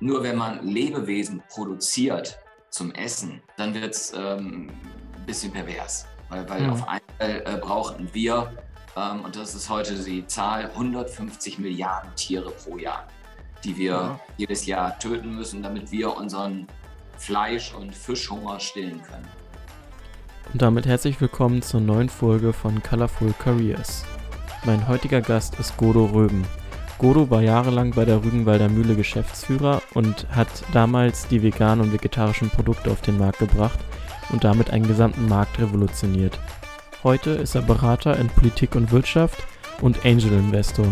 Nur wenn man Lebewesen produziert zum Essen, dann wird es ähm, ein bisschen pervers. Weil, weil mhm. auf einmal äh, brauchten wir, ähm, und das ist heute die Zahl, 150 Milliarden Tiere pro Jahr, die wir mhm. jedes Jahr töten müssen, damit wir unseren Fleisch- und Fischhunger stillen können. Und damit herzlich willkommen zur neuen Folge von Colorful Careers. Mein heutiger Gast ist Godo Röben. Godo war jahrelang bei der Rügenwalder Mühle Geschäftsführer und hat damals die veganen und vegetarischen Produkte auf den Markt gebracht und damit einen gesamten Markt revolutioniert. Heute ist er Berater in Politik und Wirtschaft und Angel Investor.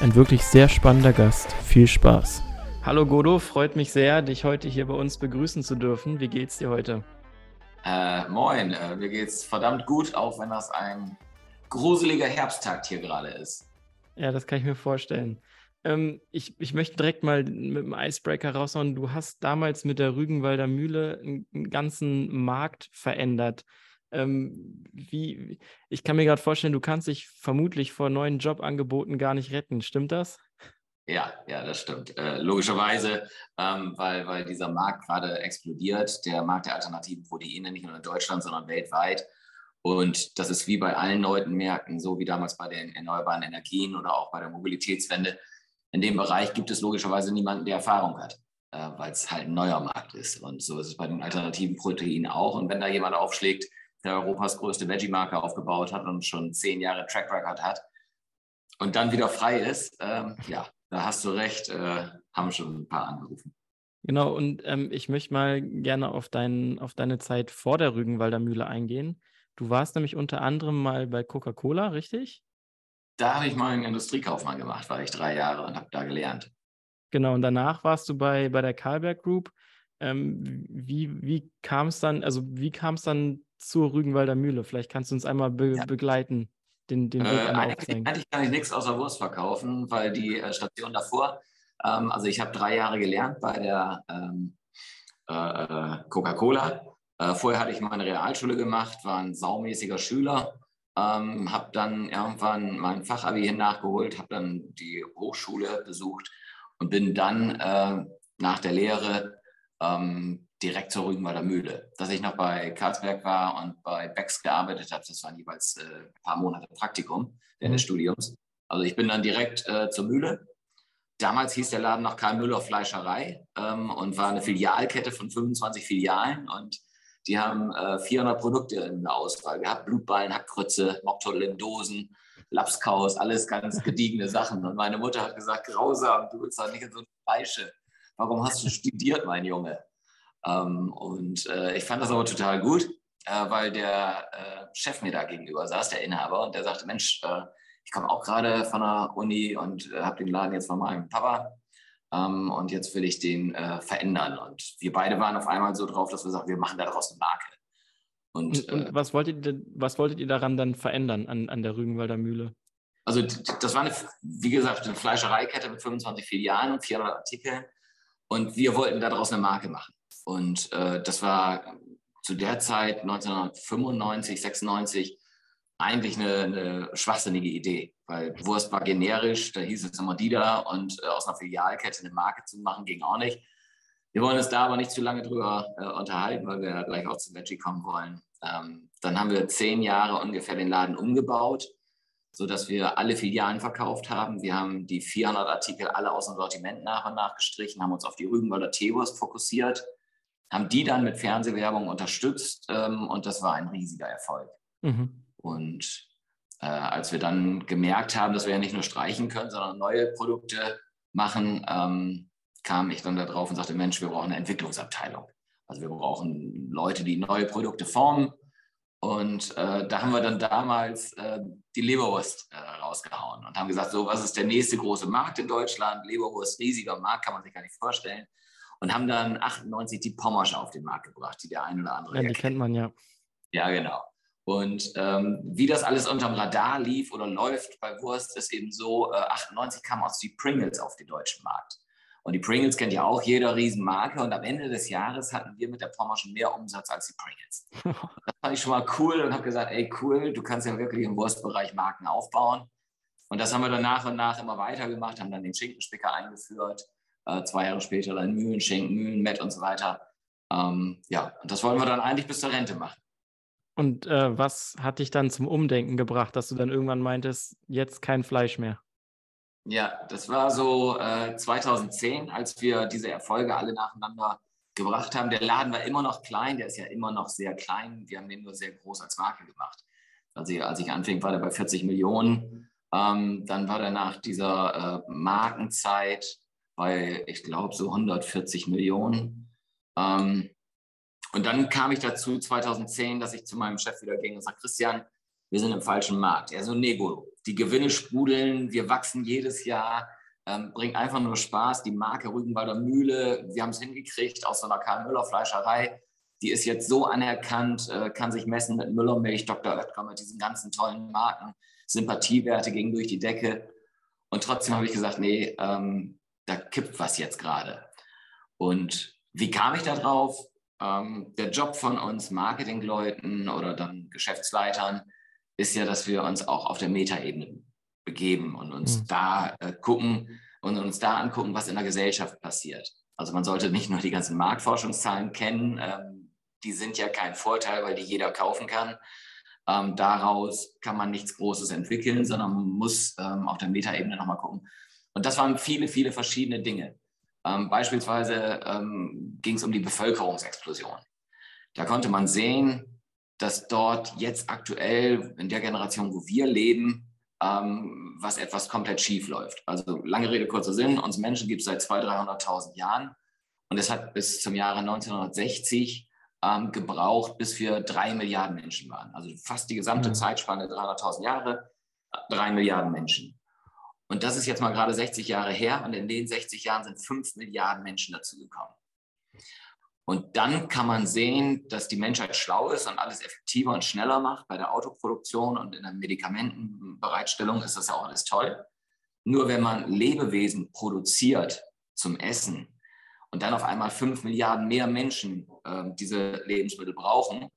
Ein wirklich sehr spannender Gast. Viel Spaß. Hallo Godo, freut mich sehr, dich heute hier bei uns begrüßen zu dürfen. Wie geht's dir heute? Äh, moin, äh, mir geht's verdammt gut, auch wenn das ein gruseliger Herbsttag hier gerade ist. Ja, das kann ich mir vorstellen. Ähm, ich, ich möchte direkt mal mit dem Icebreaker raushauen. Du hast damals mit der Rügenwalder Mühle einen, ganzen Markt verändert. Ähm, wie, ich kann mir gerade vorstellen, du kannst dich vermutlich vor neuen Jobangeboten gar nicht retten. Stimmt das? Ja, ja, das stimmt. Äh, logischerweise, ähm, weil, weil dieser Markt gerade explodiert, der Markt der alternativen Proteine, nicht nur in Deutschland, sondern weltweit. Und das ist wie bei allen neuen Märkten, so wie damals bei den erneuerbaren Energien oder auch bei der Mobilitätswende. In dem Bereich gibt es logischerweise niemanden, der Erfahrung hat, äh, weil es halt ein neuer Markt ist. Und so ist es bei den alternativen Proteinen auch. Und wenn da jemand aufschlägt, der Europas größte Veggie-Marke aufgebaut hat und schon zehn Jahre Track Record hat und dann wieder frei ist, ähm, ja, da hast du recht, äh, haben schon ein paar angerufen. Genau, und ähm, ich möchte mal gerne auf, dein, auf deine Zeit vor der Rügenwalder Mühle eingehen. Du warst nämlich unter anderem mal bei Coca-Cola, richtig? Da habe ich mal einen Industriekaufmann gemacht, war ich drei Jahre und habe da gelernt. Genau, und danach warst du bei, bei der Karlberg Group. Ähm, wie wie kam es dann, also wie kam es dann zur Rügenwalder Mühle? Vielleicht kannst du uns einmal be ja. begleiten, den, den Weg äh, eigentlich, eigentlich, kann ich nichts außer Wurst verkaufen, weil die äh, Station davor, ähm, also ich habe drei Jahre gelernt bei der ähm, äh, äh Coca-Cola äh, vorher hatte ich meine Realschule gemacht, war ein saumäßiger Schüler, ähm, habe dann irgendwann mein Fachabi hin nachgeholt, habe dann die Hochschule besucht und bin dann äh, nach der Lehre ähm, direkt zur Rügenwalder Mühle. Dass ich noch bei Karlsberg war und bei Becks gearbeitet habe, das waren jeweils äh, ein paar Monate Praktikum während des mhm. Studiums. Also ich bin dann direkt äh, zur Mühle. Damals hieß der Laden noch Karl Müller Fleischerei ähm, und war eine Filialkette von 25 Filialen und die haben äh, 400 Produkte in der Auswahl gehabt. Blutballen, Hackkrütze, Mocktoll in Dosen, Lapskaus, alles ganz gediegene Sachen. Und meine Mutter hat gesagt, grausam, du willst doch nicht in so eine Fleische. Warum hast du studiert, mein Junge? Ähm, und äh, ich fand das aber total gut, äh, weil der äh, Chef mir da gegenüber saß, der Inhaber, und der sagte, Mensch, äh, ich komme auch gerade von der Uni und äh, habe den Laden jetzt von meinem Papa ähm, und jetzt will ich den äh, verändern. Und wir beide waren auf einmal so drauf, dass wir sagen, wir machen daraus eine Marke. Und, und, und äh, was, wolltet ihr, was wolltet ihr daran dann verändern an, an der Rügenwalder Mühle? Also das war, eine, wie gesagt, eine Fleischereikette mit 25 Filialen und 400 Artikeln. Und wir wollten daraus eine Marke machen. Und äh, das war zu der Zeit 1995, 96 eigentlich eine, eine, schwachsinnige Idee, weil Wurst war generisch, da hieß es immer die da und äh, aus einer Filialkette eine Marke zu machen, ging auch nicht. Wir wollen uns da aber nicht zu lange drüber äh, unterhalten, weil wir gleich auch zum Veggie kommen wollen. Ähm, dann haben wir zehn Jahre ungefähr den Laden umgebaut, sodass wir alle Filialen verkauft haben. Wir haben die 400 Artikel alle aus dem Sortiment nach und nach gestrichen, haben uns auf die Rügenwalder Teewurst fokussiert, haben die dann mit Fernsehwerbung unterstützt ähm, und das war ein riesiger Erfolg. Mhm. Und äh, als wir dann gemerkt haben, dass wir ja nicht nur streichen können, sondern neue Produkte machen, ähm, kam ich dann da drauf und sagte, Mensch, wir brauchen eine Entwicklungsabteilung. Also wir brauchen Leute, die neue Produkte formen. Und äh, da haben wir dann damals äh, die Leberwurst äh, rausgehauen und haben gesagt, so, was ist der nächste große Markt in Deutschland? Leberwurst, riesiger Markt, kann man sich gar nicht vorstellen. Und haben dann 98 die Pommersche auf den Markt gebracht, die der ein oder andere Ja, die kennt man ja. Ja, genau. Und ähm, wie das alles unterm Radar lief oder läuft bei Wurst, ist eben so, äh, 98 kam aus die Pringles auf den deutschen Markt. Und die Pringles kennt ja auch jeder Riesenmarke. Und am Ende des Jahres hatten wir mit der Pommer schon mehr Umsatz als die Pringles. Das fand ich schon mal cool und habe gesagt, ey cool, du kannst ja wirklich im Wurstbereich Marken aufbauen. Und das haben wir dann nach und nach immer weiter gemacht, haben dann den Schinkenspicker eingeführt, äh, zwei Jahre später dann Mühlenschinken, Mühlenmett und so weiter. Ähm, ja, und das wollen wir dann eigentlich bis zur Rente machen. Und äh, was hat dich dann zum Umdenken gebracht, dass du dann irgendwann meintest, jetzt kein Fleisch mehr? Ja, das war so äh, 2010, als wir diese Erfolge alle nacheinander gebracht haben. Der Laden war immer noch klein, der ist ja immer noch sehr klein. Wir haben den nur sehr groß als Marke gemacht. Also als ich anfing, war der bei 40 Millionen. Ähm, dann war der nach dieser äh, Markenzeit bei, ich glaube, so 140 Millionen. Ähm, und dann kam ich dazu 2010, dass ich zu meinem Chef wieder ging und sagte, Christian, wir sind im falschen Markt. Er so, Nego, die Gewinne sprudeln, wir wachsen jedes Jahr, ähm, bringt einfach nur Spaß. Die Marke Rügenwalder Mühle, wir haben es hingekriegt aus so einer Karl Müller Fleischerei. Die ist jetzt so anerkannt, äh, kann sich messen mit Müller Milch, Dr. Oetker, mit diesen ganzen tollen Marken. Sympathiewerte gingen durch die Decke. Und trotzdem habe ich gesagt, nee, ähm, da kippt was jetzt gerade. Und wie kam ich da drauf? Ähm, der Job von uns Marketingleuten oder dann Geschäftsleitern ist ja, dass wir uns auch auf der Metaebene begeben und uns mhm. da äh, gucken und uns da angucken, was in der Gesellschaft passiert. Also man sollte nicht nur die ganzen Marktforschungszahlen kennen, ähm, die sind ja kein Vorteil, weil die jeder kaufen kann. Ähm, daraus kann man nichts Großes entwickeln, sondern man muss ähm, auf der Metaebene nochmal gucken. Und das waren viele, viele verschiedene Dinge. Ähm, beispielsweise ähm, ging es um die Bevölkerungsexplosion. Da konnte man sehen, dass dort jetzt aktuell in der Generation, wo wir leben, ähm, was etwas komplett schief läuft. Also lange Rede, kurzer Sinn, uns Menschen gibt es seit 200.000, 300.000 Jahren und es hat bis zum Jahre 1960 ähm, gebraucht, bis wir drei Milliarden Menschen waren. Also fast die gesamte mhm. Zeitspanne 300.000 Jahre, drei Milliarden Menschen. Und das ist jetzt mal gerade 60 Jahre her und in den 60 Jahren sind 5 Milliarden Menschen dazugekommen. Und dann kann man sehen, dass die Menschheit schlau ist und alles effektiver und schneller macht. Bei der Autoproduktion und in der Medikamentenbereitstellung ist das ja auch alles toll. Nur wenn man Lebewesen produziert zum Essen und dann auf einmal 5 Milliarden mehr Menschen äh, diese Lebensmittel brauchen,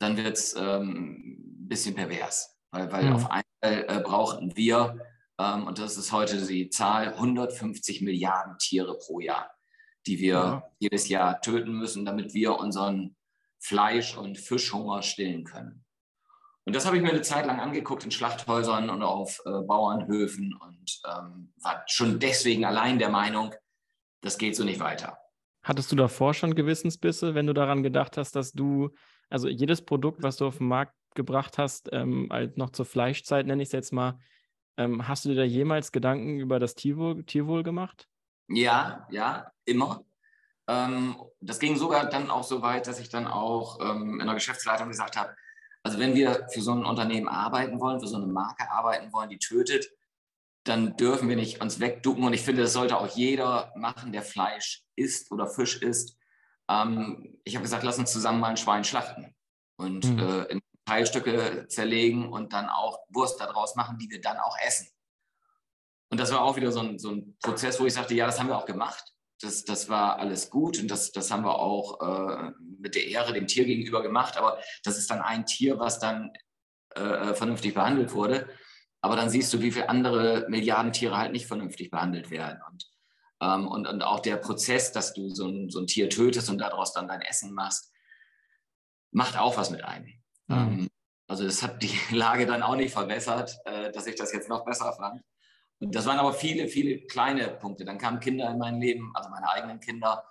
dann wird es ähm, ein bisschen pervers. Weil, weil mhm. auf einmal äh, brauchen wir und das ist heute die Zahl 150 Milliarden Tiere pro Jahr, die wir ja. jedes Jahr töten müssen, damit wir unseren Fleisch- und Fischhunger stillen können. Und das habe ich mir eine Zeit lang angeguckt in Schlachthäusern und auf äh, Bauernhöfen und ähm, war schon deswegen allein der Meinung, das geht so nicht weiter. Hattest du davor schon Gewissensbisse, wenn du daran gedacht hast, dass du, also jedes Produkt, was du auf den Markt gebracht hast, ähm, halt noch zur Fleischzeit, nenne ich es jetzt mal, ähm, hast du dir da jemals Gedanken über das Tierwohl, Tierwohl gemacht? Ja, ja, immer. Ähm, das ging sogar dann auch so weit, dass ich dann auch ähm, in der Geschäftsleitung gesagt habe, also wenn wir für so ein Unternehmen arbeiten wollen, für so eine Marke arbeiten wollen, die tötet, dann dürfen wir nicht uns wegducken. Und ich finde, das sollte auch jeder machen, der Fleisch isst oder Fisch isst. Ähm, ich habe gesagt, lass uns zusammen mal ein Schwein schlachten und mhm. äh, in Teilstücke zerlegen und dann auch Wurst daraus machen, die wir dann auch essen. Und das war auch wieder so ein, so ein Prozess, wo ich sagte, ja, das haben wir auch gemacht. Das, das war alles gut und das, das haben wir auch äh, mit der Ehre dem Tier gegenüber gemacht. Aber das ist dann ein Tier, was dann äh, vernünftig behandelt wurde. Aber dann siehst du, wie viele andere Milliarden Tiere halt nicht vernünftig behandelt werden. Und, ähm, und, und auch der Prozess, dass du so ein, so ein Tier tötest und daraus dann dein Essen machst, macht auch was mit einem. Mhm. Ähm, also es hat die Lage dann auch nicht verbessert, äh, dass ich das jetzt noch besser fand. Und das waren aber viele, viele kleine Punkte. Dann kamen Kinder in mein Leben, also meine eigenen Kinder,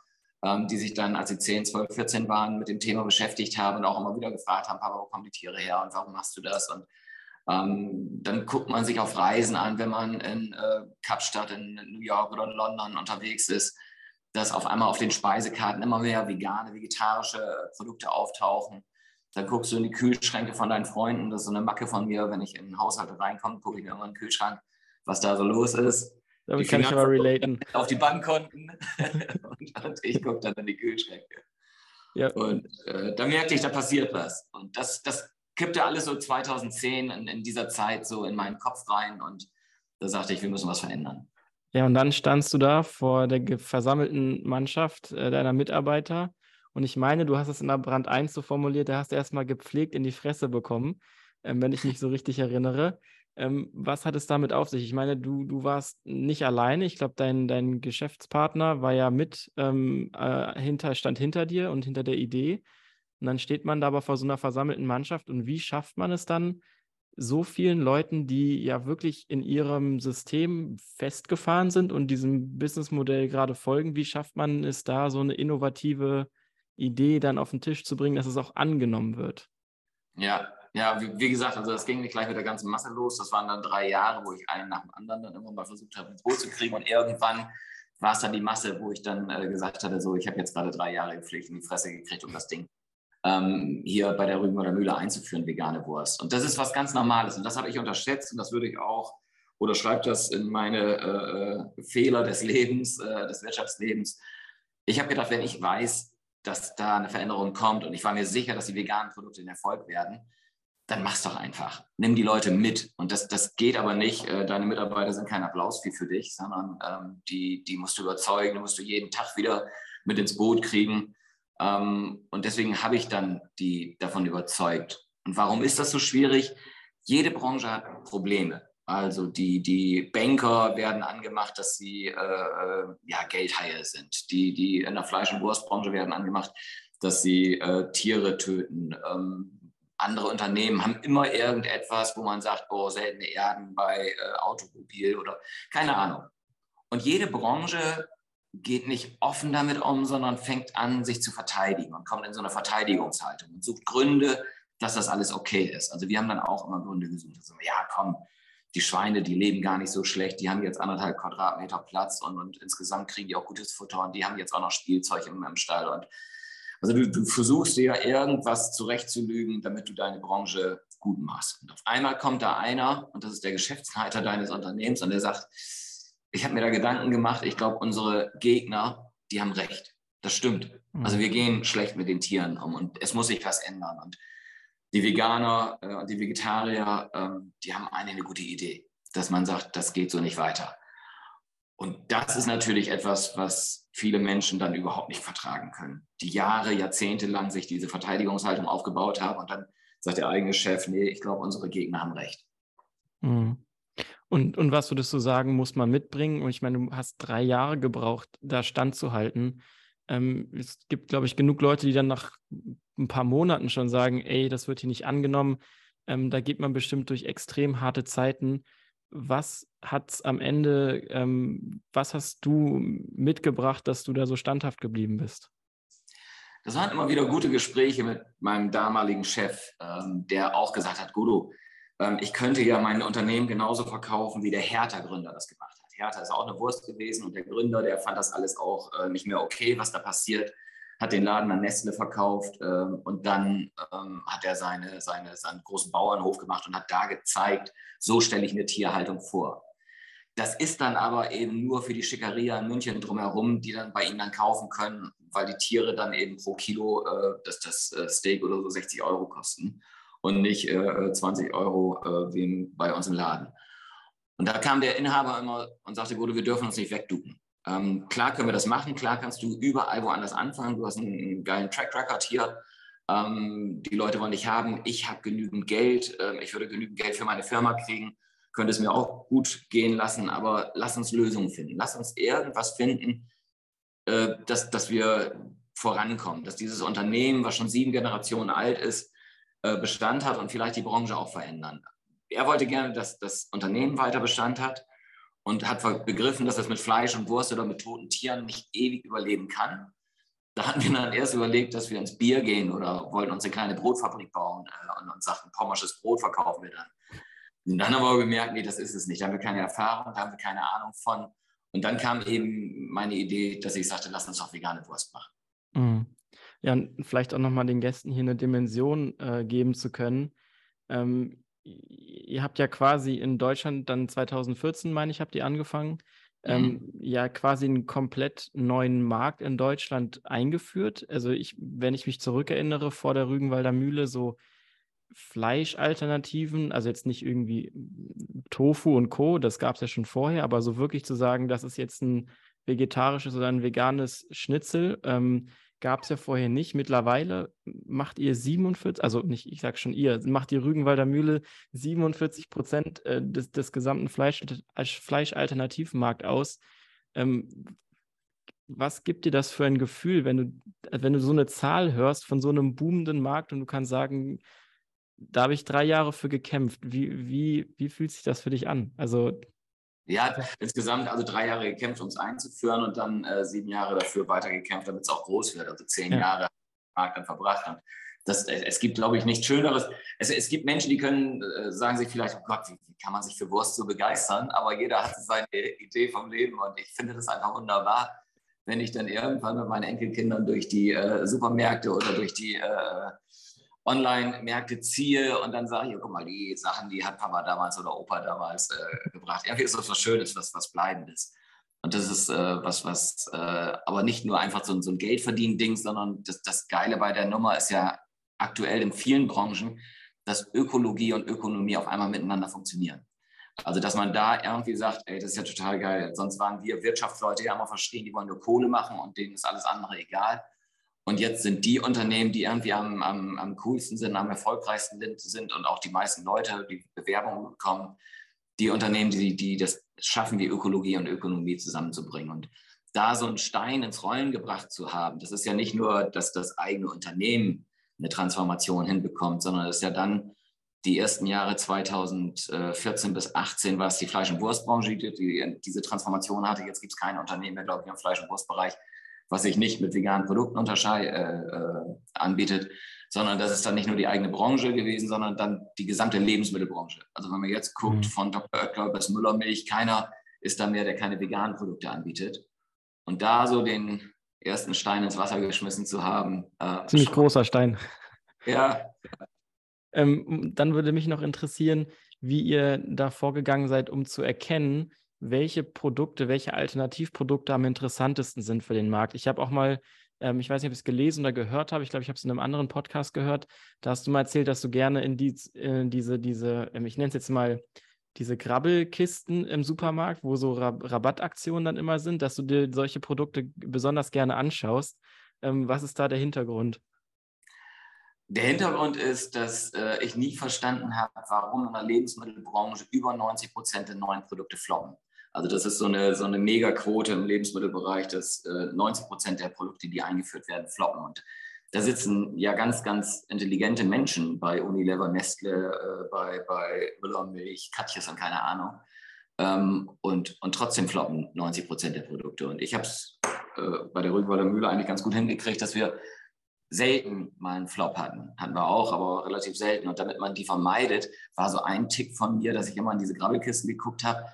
ähm, die sich dann, als sie 10, 12, 14 waren, mit dem Thema beschäftigt haben und auch immer wieder gefragt haben, Papa, wo kommen die Tiere her und warum machst du das? Und ähm, dann guckt man sich auf Reisen an, wenn man in äh, Kapstadt, in New York oder in London unterwegs ist, dass auf einmal auf den Speisekarten immer mehr vegane, vegetarische Produkte auftauchen. Dann guckst du in die Kühlschränke von deinen Freunden. Das ist so eine Macke von mir. Wenn ich in einen Haushalt reinkomme, gucke ich immer in den Kühlschrank, was da so los ist. Damit kann ich aber relaten. Auf die Bankkonten. und, und, ich gucke dann in die Kühlschränke. Ja. Und äh, da merkte ich, da passiert was. Und das, das kippte alles so 2010 in, in dieser Zeit so in meinen Kopf rein. Und da sagte ich, wir müssen was verändern. Ja, und dann standst du da vor der versammelten Mannschaft äh, deiner Mitarbeiter und ich meine, du hast es in der Brand 1 so formuliert, da hast du erstmal gepflegt in die Fresse bekommen, ähm, wenn ich mich so richtig erinnere. Ähm, was hat es damit auf sich? Ich meine, du, du warst nicht alleine. Ich glaube, dein, dein Geschäftspartner war ja mit ähm, äh, hinter, stand hinter dir und hinter der Idee. Und dann steht man da aber vor so einer versammelten Mannschaft. Und wie schafft man es dann, so vielen Leuten, die ja wirklich in ihrem System festgefahren sind und diesem Businessmodell gerade folgen, wie schafft man es da, so eine innovative Idee dann auf den Tisch zu bringen, dass es auch angenommen wird? Ja, ja, wie, wie, gesagt, also das ging nicht gleich mit der ganzen Masse los. Das waren dann drei Jahre, wo ich einen nach dem anderen dann immer mal versucht habe, ins Boot zu kriegen. Und irgendwann war es dann die Masse, wo ich dann äh, gesagt hatte, so, ich habe jetzt gerade drei Jahre gepflegt in die Fresse gekriegt, um das Ding ähm, hier bei der Rügenwalder Mühle einzuführen, vegane Wurst. Und das ist was ganz Normales. Und das habe ich unterschätzt und das würde ich auch, oder schreibe das in meine äh, Fehler des Lebens, äh, des Wirtschaftslebens. Ich habe gedacht, wenn ich weiß, dass da eine Veränderung kommt und ich war mir sicher, dass die veganen Produkte ein Erfolg werden, dann mach's doch einfach. Nimm die Leute mit. Und das, das geht aber nicht. Äh, deine Mitarbeiter sind kein Applausvieh für dich, sondern ähm, die, die musst du überzeugen, die musst du jeden Tag wieder mit ins Boot kriegen. Ähm, und deswegen habe ich dann die davon überzeugt. Und warum ist das so schwierig? Jede Branche hat Probleme. Also die, die Banker werden angemacht, dass sie äh, äh ja, Geldhaie sind. Die, die in der Fleisch- und Wurstbranche werden angemacht, dass sie äh, Tiere töten. Ähm, andere Unternehmen haben immer irgendetwas, wo man sagt, oh, seltene Erden bei äh, Automobil oder keine Ahnung. Und jede Branche geht nicht offen damit um, sondern fängt an, sich zu verteidigen und kommt in so eine Verteidigungshaltung und sucht Gründe, dass das alles okay ist. Also wir haben dann auch immer Gründe gesucht. Also, ja, komm, die Schweine, die leben gar nicht so schlecht, die haben jetzt anderthalb Quadratmeter Platz und, und insgesamt kriegen die auch gutes Futter und die haben jetzt auch noch Spielzeug im, im Stall. Und also du, du versuchst dir irgendwas zurechtzulügen, damit du deine Branche gut machst. Und auf einmal kommt da einer, und das ist der Geschäftsleiter deines Unternehmens, und der sagt, ich habe mir da Gedanken gemacht, ich glaube, unsere Gegner, die haben recht. Das stimmt. Mhm. Also wir gehen schlecht mit den Tieren um und es muss sich was ändern. Und die Veganer, äh, die Vegetarier, äh, die haben eine, eine gute Idee, dass man sagt, das geht so nicht weiter. Und das ist natürlich etwas, was viele Menschen dann überhaupt nicht vertragen können. Die Jahre, Jahrzehnte lang sich diese Verteidigungshaltung aufgebaut haben und dann sagt der eigene Chef, nee, ich glaube, unsere Gegner haben recht. Mhm. Und, und was würdest du sagen, muss man mitbringen? Und ich meine, du hast drei Jahre gebraucht, da standzuhalten. Ähm, es gibt, glaube ich, genug Leute, die dann nach ein paar Monaten schon sagen, ey, das wird hier nicht angenommen. Ähm, da geht man bestimmt durch extrem harte Zeiten. Was hat es am Ende, ähm, was hast du mitgebracht, dass du da so standhaft geblieben bist? Das waren immer wieder gute Gespräche mit meinem damaligen Chef, ähm, der auch gesagt hat, Gudo, ähm, ich könnte ja mein Unternehmen genauso verkaufen, wie der Hertha-Gründer das gemacht hat. Hertha ist auch eine Wurst gewesen und der Gründer, der fand das alles auch äh, nicht mehr okay, was da passiert, hat den Laden an Nestle verkauft ähm, und dann ähm, hat er seine, seine, seinen großen Bauernhof gemacht und hat da gezeigt, so stelle ich eine Tierhaltung vor. Das ist dann aber eben nur für die Schickeria in München drumherum, die dann bei ihm dann kaufen können, weil die Tiere dann eben pro Kilo äh, das, das äh, Steak oder so 60 Euro kosten und nicht äh, 20 Euro äh, wie bei uns im Laden. Und da kam der Inhaber immer und sagte, Gute, wir dürfen uns nicht wegducken. Ähm, klar können wir das machen, klar kannst du überall woanders anfangen. Du hast einen geilen Track Record hier. Ähm, die Leute wollen dich haben. Ich habe genügend Geld. Ähm, ich würde genügend Geld für meine Firma kriegen. Könnte es mir auch gut gehen lassen. Aber lass uns Lösungen finden. Lass uns irgendwas finden, äh, dass, dass wir vorankommen. Dass dieses Unternehmen, was schon sieben Generationen alt ist, äh, Bestand hat und vielleicht die Branche auch verändern. Er wollte gerne, dass das Unternehmen weiter Bestand hat und hat begriffen, dass es mit Fleisch und Wurst oder mit toten Tieren nicht ewig überleben kann. Da hatten wir dann erst überlegt, dass wir ins Bier gehen oder wollten uns eine kleine Brotfabrik bauen äh, und uns sagten, pommersches Brot verkaufen wir dann. Und dann haben wir gemerkt, nee, das ist es nicht. Da haben wir keine Erfahrung, da haben wir keine Ahnung von. Und dann kam eben meine Idee, dass ich sagte, lass uns doch vegane Wurst machen. Mhm. Ja, und vielleicht auch nochmal den Gästen hier eine Dimension äh, geben zu können. Ähm, ihr habt ja quasi in Deutschland dann 2014, meine ich, habt ihr angefangen, ähm, ja quasi einen komplett neuen Markt in Deutschland eingeführt. Also ich, wenn ich mich zurückerinnere, vor der Rügenwalder Mühle so Fleischalternativen, also jetzt nicht irgendwie Tofu und Co., das gab es ja schon vorher, aber so wirklich zu sagen, das ist jetzt ein vegetarisches oder ein veganes Schnitzel, ähm, gab es ja vorher nicht. Mittlerweile macht ihr 47, also nicht, ich sage schon ihr, macht die Rügenwalder Mühle 47 Prozent äh, des, des gesamten Fleisch, Fleischalternativmarkt aus. Ähm, was gibt dir das für ein Gefühl, wenn du, wenn du so eine Zahl hörst von so einem boomenden Markt und du kannst sagen, da habe ich drei Jahre für gekämpft. Wie, wie, wie fühlt sich das für dich an? Also ja, insgesamt also drei Jahre gekämpft, um es einzuführen und dann äh, sieben Jahre dafür weitergekämpft, damit es auch groß wird. Also zehn ja. Jahre Markt dann verbracht. Und das, äh, es gibt, glaube ich, nichts Schöneres. Es, es gibt Menschen, die können, äh, sagen sich vielleicht, oh Gott, wie, wie, kann man sich für Wurst so begeistern? Aber jeder hat seine Idee vom Leben und ich finde das einfach wunderbar, wenn ich dann irgendwann mit meinen Enkelkindern durch die äh, Supermärkte oder durch die äh, Online-Märkte ziehe und dann sage ich, guck mal, die Sachen, die hat Papa damals oder Opa damals äh, gebracht. Irgendwie ist das was Schönes, was, was Bleibendes. Und das ist äh, was, was, äh, aber nicht nur einfach so, so ein Geldverdienen-Ding, sondern das, das Geile bei der Nummer ist ja aktuell in vielen Branchen, dass Ökologie und Ökonomie auf einmal miteinander funktionieren. Also, dass man da irgendwie sagt, ey, das ist ja total geil. Sonst waren wir Wirtschaftsleute ja immer verstehen, die wollen nur Kohle machen und denen ist alles andere egal. Und jetzt sind die Unternehmen, die irgendwie am, am, am coolsten sind, am erfolgreichsten sind und auch die meisten Leute, die Bewerbungen bekommen, die Unternehmen, die, die das schaffen, die Ökologie und Ökonomie zusammenzubringen. Und da so einen Stein ins Rollen gebracht zu haben, das ist ja nicht nur, dass das eigene Unternehmen eine Transformation hinbekommt, sondern es ist ja dann die ersten Jahre 2014 bis 2018 war es die Fleisch- und Wurstbranche, die, die diese Transformation hatte. Jetzt gibt es kein Unternehmen mehr, glaube ich, im Fleisch- und Wurstbereich, was sich nicht mit veganen Produkten unterscheid, äh, äh, anbietet, sondern das ist dann nicht nur die eigene Branche gewesen, sondern dann die gesamte Lebensmittelbranche. Also wenn man jetzt guckt, mhm. von Dr. Oetker bis Müllermilch, keiner ist da mehr, der keine veganen Produkte anbietet. Und da so den ersten Stein ins Wasser geschmissen zu haben. Äh, Ziemlich schon. großer Stein. Ja. Ähm, dann würde mich noch interessieren, wie ihr da vorgegangen seid, um zu erkennen, welche Produkte, welche Alternativprodukte am interessantesten sind für den Markt. Ich habe auch mal, ähm, ich weiß nicht, ob ich es gelesen oder gehört habe, ich glaube, ich habe es in einem anderen Podcast gehört, da hast du mal erzählt, dass du gerne in, die, in diese, diese, ähm, ich nenne es jetzt mal, diese Grabbelkisten im Supermarkt, wo so Rab Rabattaktionen dann immer sind, dass du dir solche Produkte besonders gerne anschaust. Ähm, was ist da der Hintergrund? Der Hintergrund ist, dass äh, ich nie verstanden habe, warum in der Lebensmittelbranche über 90 Prozent der neuen Produkte floppen. Also das ist so eine, so eine Megaquote im Lebensmittelbereich, dass äh, 90 Prozent der Produkte, die eingeführt werden, floppen. Und da sitzen ja ganz, ganz intelligente Menschen bei Unilever, Nestle, äh, bei, bei Müller Milch, Katjes und keine Ahnung. Ähm, und, und trotzdem floppen 90 Prozent der Produkte. Und ich habe es äh, bei der Rügenwalder Mühle eigentlich ganz gut hingekriegt, dass wir selten mal einen Flop hatten. Hatten wir auch, aber relativ selten. Und damit man die vermeidet, war so ein Tick von mir, dass ich immer in diese Grabbelkisten geguckt habe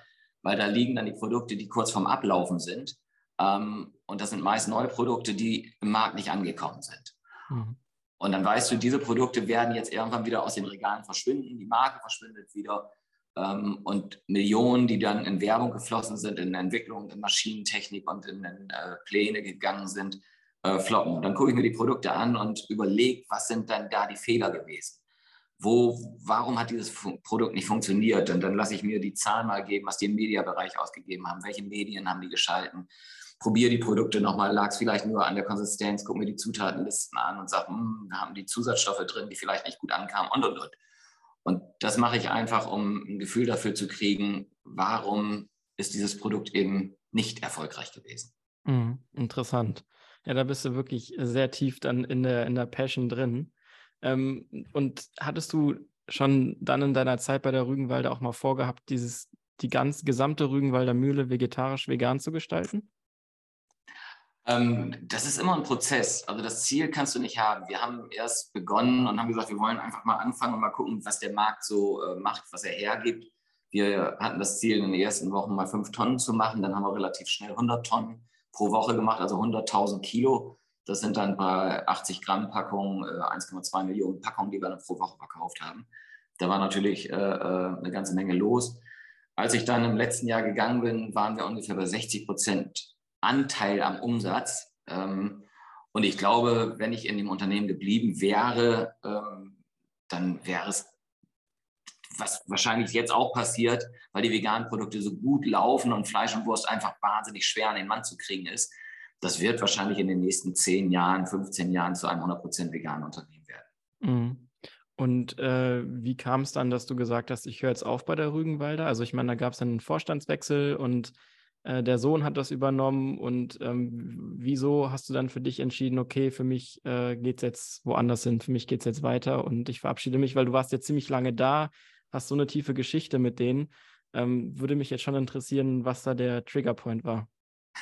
weil da liegen dann die Produkte, die kurz vorm Ablaufen sind. Ähm, und das sind meist neue Produkte, die im Markt nicht angekommen sind. Mhm. Und dann weißt du, diese Produkte werden jetzt irgendwann wieder aus den Regalen verschwinden, die Marke verschwindet wieder. Ähm, und Millionen, die dann in Werbung geflossen sind, in Entwicklung, in Maschinentechnik und in, in äh, Pläne gegangen sind, äh, floppen. Dann gucke ich mir die Produkte an und überlege, was sind dann da die Fehler gewesen wo, warum hat dieses Produkt nicht funktioniert? Und dann lasse ich mir die Zahlen mal geben, was die im Mediabereich ausgegeben haben, welche Medien haben die geschalten, probiere die Produkte nochmal, lag es vielleicht nur an der Konsistenz, gucke mir die Zutatenlisten an und sage, hm, haben die Zusatzstoffe drin, die vielleicht nicht gut ankamen und, und, und. Und das mache ich einfach, um ein Gefühl dafür zu kriegen, warum ist dieses Produkt eben nicht erfolgreich gewesen. Mhm, interessant. Ja, da bist du wirklich sehr tief dann in der, in der Passion drin. Ähm, und hattest du schon dann in deiner Zeit bei der Rügenwalder auch mal vorgehabt, dieses, die ganz gesamte Rügenwalder Mühle vegetarisch-vegan zu gestalten? Ähm, das ist immer ein Prozess. Also das Ziel kannst du nicht haben. Wir haben erst begonnen und haben gesagt, wir wollen einfach mal anfangen und mal gucken, was der Markt so äh, macht, was er hergibt. Wir hatten das Ziel, in den ersten Wochen mal fünf Tonnen zu machen. Dann haben wir relativ schnell 100 Tonnen pro Woche gemacht, also 100.000 Kilo. Das sind dann bei 80 Gramm Packungen, 1,2 äh, Millionen Packungen, die wir dann pro Woche verkauft haben. Da war natürlich äh, äh, eine ganze Menge los. Als ich dann im letzten Jahr gegangen bin, waren wir ungefähr bei 60 Prozent Anteil am Umsatz. Ähm, und ich glaube, wenn ich in dem Unternehmen geblieben wäre, ähm, dann wäre es, was wahrscheinlich jetzt auch passiert, weil die veganen Produkte so gut laufen und Fleisch und Wurst einfach wahnsinnig schwer an den Mann zu kriegen ist, das wird wahrscheinlich in den nächsten 10 Jahren, 15 Jahren zu einem 100% veganen Unternehmen werden. Mhm. Und äh, wie kam es dann, dass du gesagt hast, ich höre jetzt auf bei der Rügenwalder? Also ich meine, da gab es einen Vorstandswechsel und äh, der Sohn hat das übernommen. Und ähm, wieso hast du dann für dich entschieden, okay, für mich äh, geht es jetzt woanders hin, für mich geht es jetzt weiter und ich verabschiede mich, weil du warst jetzt ziemlich lange da, hast so eine tiefe Geschichte mit denen. Ähm, würde mich jetzt schon interessieren, was da der Triggerpoint war.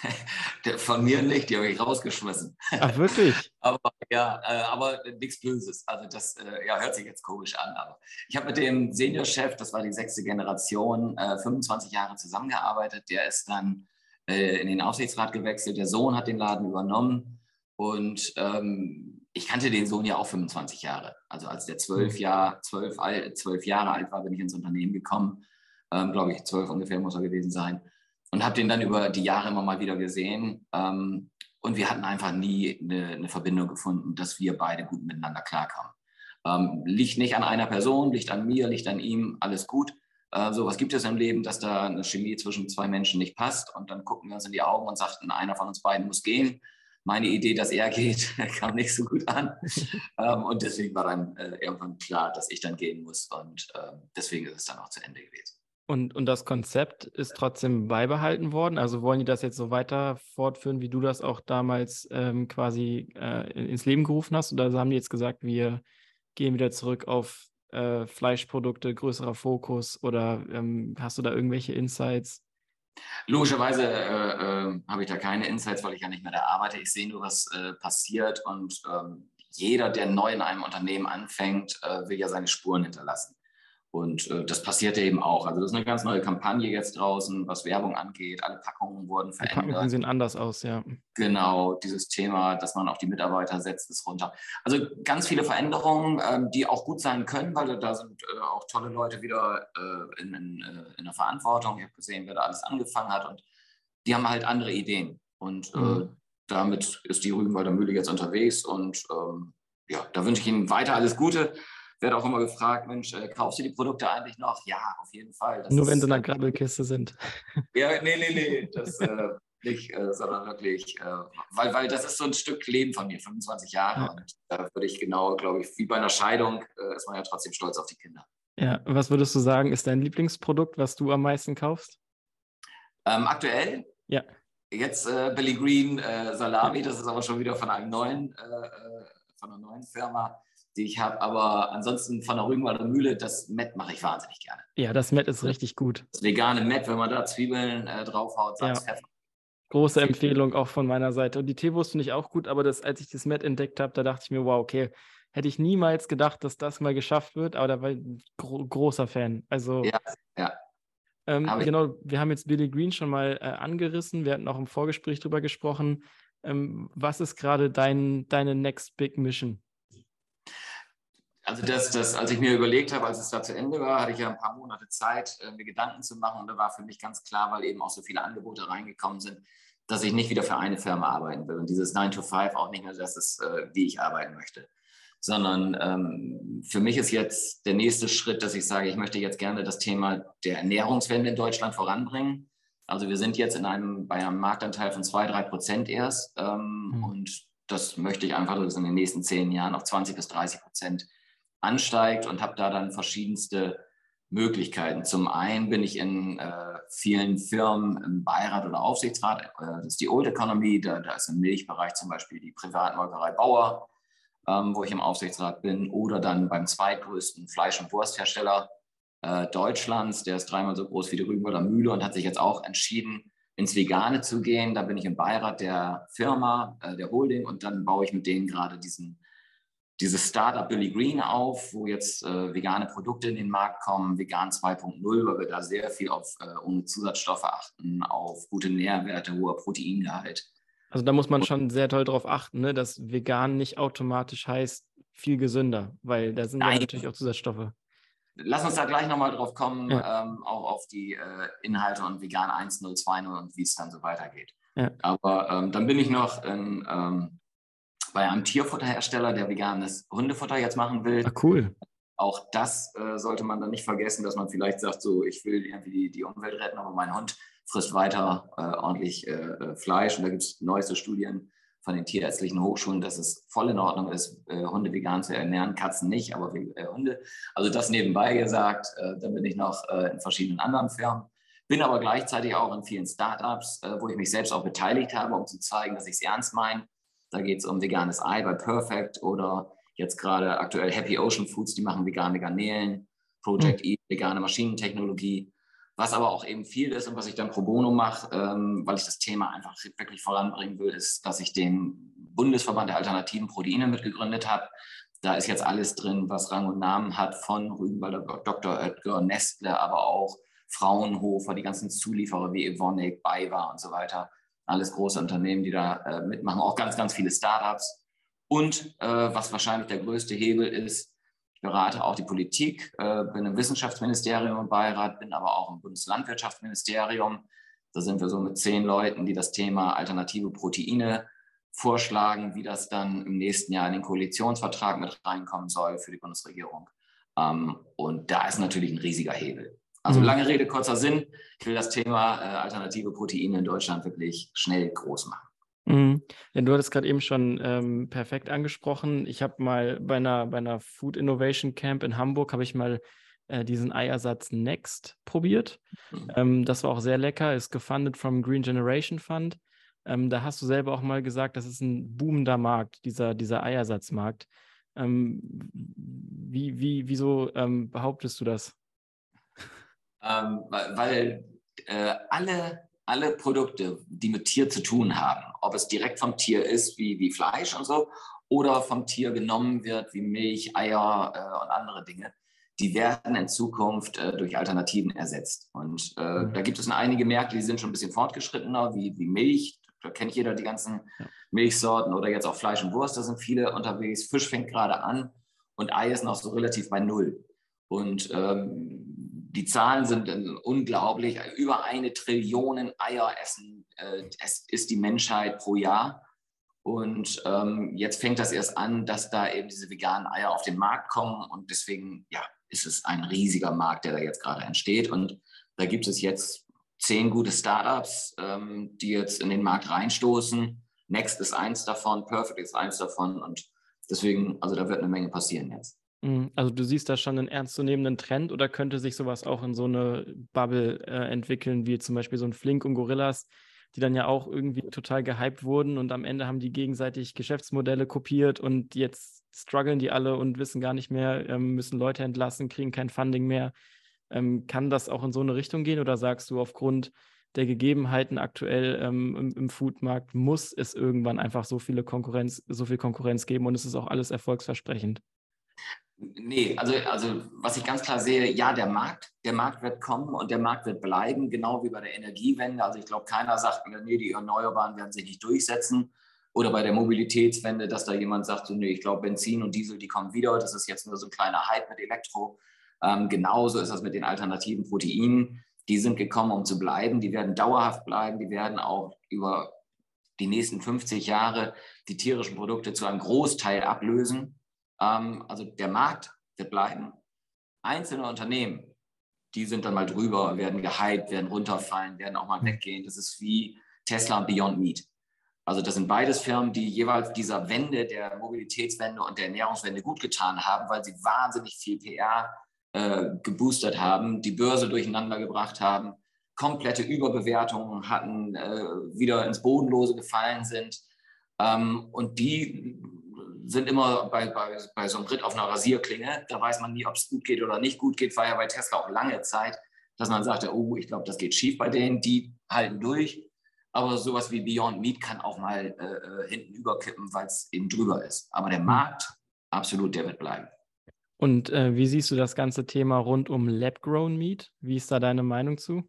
Von mir nicht, die habe ich rausgeschmissen. Ach, wirklich? aber ja, äh, aber nichts Böses. Also das äh, ja, hört sich jetzt komisch an. Aber ich habe mit dem Seniorchef, das war die sechste Generation, äh, 25 Jahre zusammengearbeitet. Der ist dann äh, in den Aufsichtsrat gewechselt. Der Sohn hat den Laden übernommen. Und ähm, ich kannte den Sohn ja auch 25 Jahre. Also als der zwölf, mhm. Jahr, zwölf, zwölf Jahre alt war, bin ich ins Unternehmen gekommen. Ähm, Glaube ich, zwölf ungefähr muss er gewesen sein und habe den dann über die Jahre immer mal wieder gesehen. Ähm, und wir hatten einfach nie eine, eine, Verbindung gefunden, dass wir beide gut miteinander klarkamen. Ähm, liegt nicht an einer Person, liegt an mir, liegt an ihm, alles gut. Äh, so was gibt es im Leben, dass da eine Chemie zwischen zwei Menschen nicht passt. Und dann gucken wir uns in die Augen und sagten, einer von uns beiden muss gehen. Meine Idee, dass er geht, kam nicht so gut an. ähm, und deswegen war dann äh, irgendwann klar, dass ich dann gehen muss. Und äh, deswegen ist es dann auch zu Ende gewesen. Und, und das Konzept ist trotzdem beibehalten worden? Also wollen die das jetzt so weiter fortführen, wie du das auch damals ähm, quasi äh, ins Leben gerufen hast? Oder haben die jetzt gesagt, wir gehen wieder zurück auf äh, Fleischprodukte, größerer Fokus? Oder ähm, hast du da irgendwelche Insights? Logischerweise äh, äh habe ich da keine Insights, weil ich ja nicht mehr da arbeite. Ich sehe nur, was äh, passiert und ähm, jeder, der neu in einem Unternehmen anfängt, äh, will ja seine Spuren hinterlassen. Und äh, das passierte eben auch. Also das ist eine ganz neue Kampagne jetzt draußen, was Werbung angeht. Alle Packungen wurden verändert. Die Packungen sehen anders aus, ja. Genau, dieses Thema, dass man auf die Mitarbeiter setzt, ist runter. Also ganz viele Veränderungen, ähm, die auch gut sein können, weil da sind äh, auch tolle Leute wieder äh, in, in, äh, in, der Verantwortung. Ich habe gesehen, wer da alles angefangen hat und die haben halt andere Ideen. Und äh, mhm. damit ist die Rügenwalder Mühle jetzt unterwegs und ähm, ja, da wünsche ich Ihnen weiter alles Gute werde auch immer gefragt, Mensch, äh, kaufst du die Produkte eigentlich noch? Ja, auf jeden Fall. Das Nur ist, wenn sie in der Grabbelkiste sind. Ja, nee, nee, nee, das äh, nicht, äh, sondern wirklich, äh, weil, weil das ist so ein Stück Leben von mir, 25 Jahre. Ja. Und da würde ich genau, glaube ich, wie bei einer Scheidung, äh, ist man ja trotzdem stolz auf die Kinder. Ja, was würdest du sagen, ist dein Lieblingsprodukt, was du am meisten kaufst? Ähm, aktuell? Ja. Jetzt äh, Billy Green Salami, das ist aber schon wieder von einem neuen, von einer neuen Firma die ich habe. Aber ansonsten von der Rügenwalder Mühle, das Met mache ich wahnsinnig gerne. Ja, das Met ist richtig gut. Das vegane Met, wenn man da Zwiebeln äh, draufhaut, Salz, ja. Pfeffer. Große Empfehlung auch von meiner Seite. Und die Teewurst finde ich auch gut, aber das, als ich das Met entdeckt habe, da dachte ich mir, wow, okay, hätte ich niemals gedacht, dass das mal geschafft wird, aber da war ich gro großer Fan. Also ja, ja. Ähm, genau, wir haben jetzt Billy Green schon mal äh, angerissen. Wir hatten auch im Vorgespräch drüber gesprochen. Ähm, was ist gerade dein, deine Next Big Mission? Also das, das, als ich mir überlegt habe, als es da zu Ende war, hatte ich ja ein paar Monate Zeit, äh, mir Gedanken zu machen. Und da war für mich ganz klar, weil eben auch so viele Angebote reingekommen sind, dass ich nicht wieder für eine Firma arbeiten will. Und dieses 9 to 5 auch nicht mehr das ist, äh, wie ich arbeiten möchte. Sondern ähm, für mich ist jetzt der nächste Schritt, dass ich sage, ich möchte jetzt gerne das Thema der Ernährungswende in Deutschland voranbringen. Also wir sind jetzt in einem, bei einem Marktanteil von zwei, drei Prozent erst. Ähm, mhm. Und das möchte ich einfach, dass es in den nächsten zehn Jahren auf 20 bis 30 Prozent ansteigt und habe da dann verschiedenste Möglichkeiten. Zum einen bin ich in äh, vielen Firmen im Beirat oder Aufsichtsrat. Äh, das ist die Old Economy. Da, da, ist im Milchbereich zum Beispiel die Privatmolkerei Bauer, ähm, wo ich im Aufsichtsrat bin. Oder dann beim zweitgrößten Fleisch- und Wursthersteller äh, Deutschlands. Der ist dreimal so groß wie die Rügenwalder Mühle und hat sich jetzt auch entschieden, ins Vegane zu gehen. Da bin ich im Beirat der Firma, äh, der Holding. Und dann baue ich mit denen gerade diesen dieses Startup Billy Green auf, wo jetzt äh, vegane Produkte in den Markt kommen, vegan 2.0, weil wir da sehr viel auf äh, ohne Zusatzstoffe achten, auf gute Nährwerte, hoher Proteingehalt. Also da muss man schon sehr toll darauf achten, ne, dass vegan nicht automatisch heißt viel gesünder, weil da sind ja natürlich auch Zusatzstoffe. Lass uns da gleich nochmal drauf kommen, ja. ähm, auch auf die äh, Inhalte und vegan 1.0, 2.0 und wie es dann so weitergeht. Ja. Aber ähm, dann bin ich noch in ähm, bei einem Tierfutterhersteller, der veganes Hundefutter jetzt machen will. Ah, cool. Auch das äh, sollte man dann nicht vergessen, dass man vielleicht sagt, so, ich will irgendwie die, die Umwelt retten, aber mein Hund frisst weiter äh, ordentlich äh, äh Fleisch. Und da gibt es neueste Studien von den tierärztlichen Hochschulen, dass es voll in Ordnung ist, äh, Hunde vegan zu ernähren, Katzen nicht, aber äh, Hunde. Also das nebenbei gesagt, äh, dann bin ich noch in verschiedenen anderen Firmen. Bin aber gleichzeitig auch in vielen Startups, wo ich mich selbst auch beteiligt habe, um zu zeigen, dass ich es ernst meine. Da geht es um veganes Ei bei Perfect oder jetzt gerade aktuell Happy Ocean Foods, die machen vegane Garnelen, Project mhm. E, vegane Maschinentechnologie. Was aber auch eben viel ist und was ich dann pro bono mache, ähm, weil ich das Thema einfach wirklich voranbringen will, ist, dass ich den Bundesverband der alternativen Proteine mitgegründet habe. Da ist jetzt alles drin, was Rang und Namen hat, von Rügenwalder Dr. Oetker, Nestle, aber auch Fraunhofer, die ganzen Zulieferer wie Evonik, BayWa und so weiter. Alles große Unternehmen, die da äh, mitmachen, auch ganz, ganz viele Startups. Und äh, was wahrscheinlich der größte Hebel ist, ich berate auch die Politik, äh, bin im Wissenschaftsministerium im Beirat, bin aber auch im Bundeslandwirtschaftsministerium. Da sind wir so mit zehn Leuten, die das Thema alternative Proteine vorschlagen, wie das dann im nächsten Jahr in den Koalitionsvertrag mit reinkommen soll für die Bundesregierung. Ähm, und da ist natürlich ein riesiger Hebel. Also mhm. lange Rede, kurzer Sinn. Ich will das Thema äh, alternative Proteine in Deutschland wirklich schnell groß machen. Mhm. Ja, du hattest gerade eben schon ähm, perfekt angesprochen. Ich habe mal bei einer, bei einer Food Innovation Camp in Hamburg, habe ich mal äh, diesen Eiersatz Next probiert. Mhm. Ähm, das war auch sehr lecker, ist gefundet vom Green Generation Fund. Ähm, da hast du selber auch mal gesagt, das ist ein boomender Markt, dieser, dieser Eiersatzmarkt. Ähm, wie, wie, wieso ähm, behauptest du das? Ähm, weil äh, alle alle Produkte, die mit Tier zu tun haben, ob es direkt vom Tier ist, wie, wie Fleisch und so, oder vom Tier genommen wird, wie Milch, Eier äh, und andere Dinge, die werden in Zukunft äh, durch Alternativen ersetzt. Und äh, mhm. da gibt es einige Märkte, die sind schon ein bisschen fortgeschrittener, wie, wie Milch. Da kennt jeder die ganzen ja. Milchsorten oder jetzt auch Fleisch und Wurst, da sind viele unterwegs. Fisch fängt gerade an und Ei ist noch so relativ bei Null. Und ähm, die Zahlen sind unglaublich. Über eine Trillion Eier essen äh, ist die Menschheit pro Jahr. Und ähm, jetzt fängt das erst an, dass da eben diese veganen Eier auf den Markt kommen. Und deswegen ja, ist es ein riesiger Markt, der da jetzt gerade entsteht. Und da gibt es jetzt zehn gute Startups, ähm, die jetzt in den Markt reinstoßen. Next ist eins davon, Perfect ist eins davon. Und deswegen, also da wird eine Menge passieren jetzt. Mhm, also du siehst da schon einen ernstzunehmenden Trend oder könnte sich sowas auch in so eine Bubble äh, entwickeln, wie zum Beispiel so ein Flink und Gorillas, die dann ja auch irgendwie total gehypt wurden und am Ende haben die gegenseitig Geschäftsmodelle kopiert und jetzt strugglen die alle und wissen gar nicht mehr, ähm, müssen Leute entlassen, kriegen kein Funding mehr. Ähm, kann das auch in so eine Richtung gehen oder sagst du aufgrund der Gegebenheiten aktuell ähm, im, im Foodmarkt muss es irgendwann einfach so viele Konkurrenz, so viel Konkurrenz geben und es ist auch alles erfolgsversprechend? Nee, also, also was ich ganz klar sehe, ja, der Markt, der Markt wird kommen und der Markt wird bleiben, genau wie bei der Energiewende. Also ich glaube, keiner sagt nee, die Erneuerbaren werden sich nicht durchsetzen. Oder bei der Mobilitätswende, dass da jemand sagt, so, nee, ich glaube, Benzin und Diesel, die kommen wieder. Das ist jetzt nur so ein kleiner Hype mit Elektro. Ähm, genauso ist das mit den alternativen Proteinen. Die sind gekommen, um zu bleiben. Die werden dauerhaft bleiben. Die werden auch über die nächsten 50 Jahre die tierischen Produkte zu einem Großteil ablösen. Ähm, also der Markt wird bleiben. Einzelne Unternehmen, die sind dann mal drüber, werden gehypt, werden runterfallen, werden auch mal mhm. weggehen. Das ist wie Tesla und Beyond Meat. Also das sind beides Firmen, die jeweils dieser Wende, der Mobilitätswende und der Ernährungswende gut getan haben, weil sie wahnsinnig viel PR äh, geboostert haben, die Börse durcheinander gebracht haben, komplette Überbewertungen hatten, äh, wieder ins Bodenlose gefallen sind. Ähm, und die sind immer bei, bei, bei so einem Ritt auf einer Rasierklinge. Da weiß man nie, ob es gut geht oder nicht gut geht. War ja bei Tesla auch lange Zeit, dass man sagte, oh, ich glaube, das geht schief bei denen. Die halten durch. Aber sowas wie Beyond Meat kann auch mal äh, äh hinten überkippen, weil es eben drüber ist. Aber der hm. Markt, absolut, der wird bleiben. Und äh, wie siehst du das ganze Thema rund um Lab-Grown Meat? Wie ist da deine Meinung zu?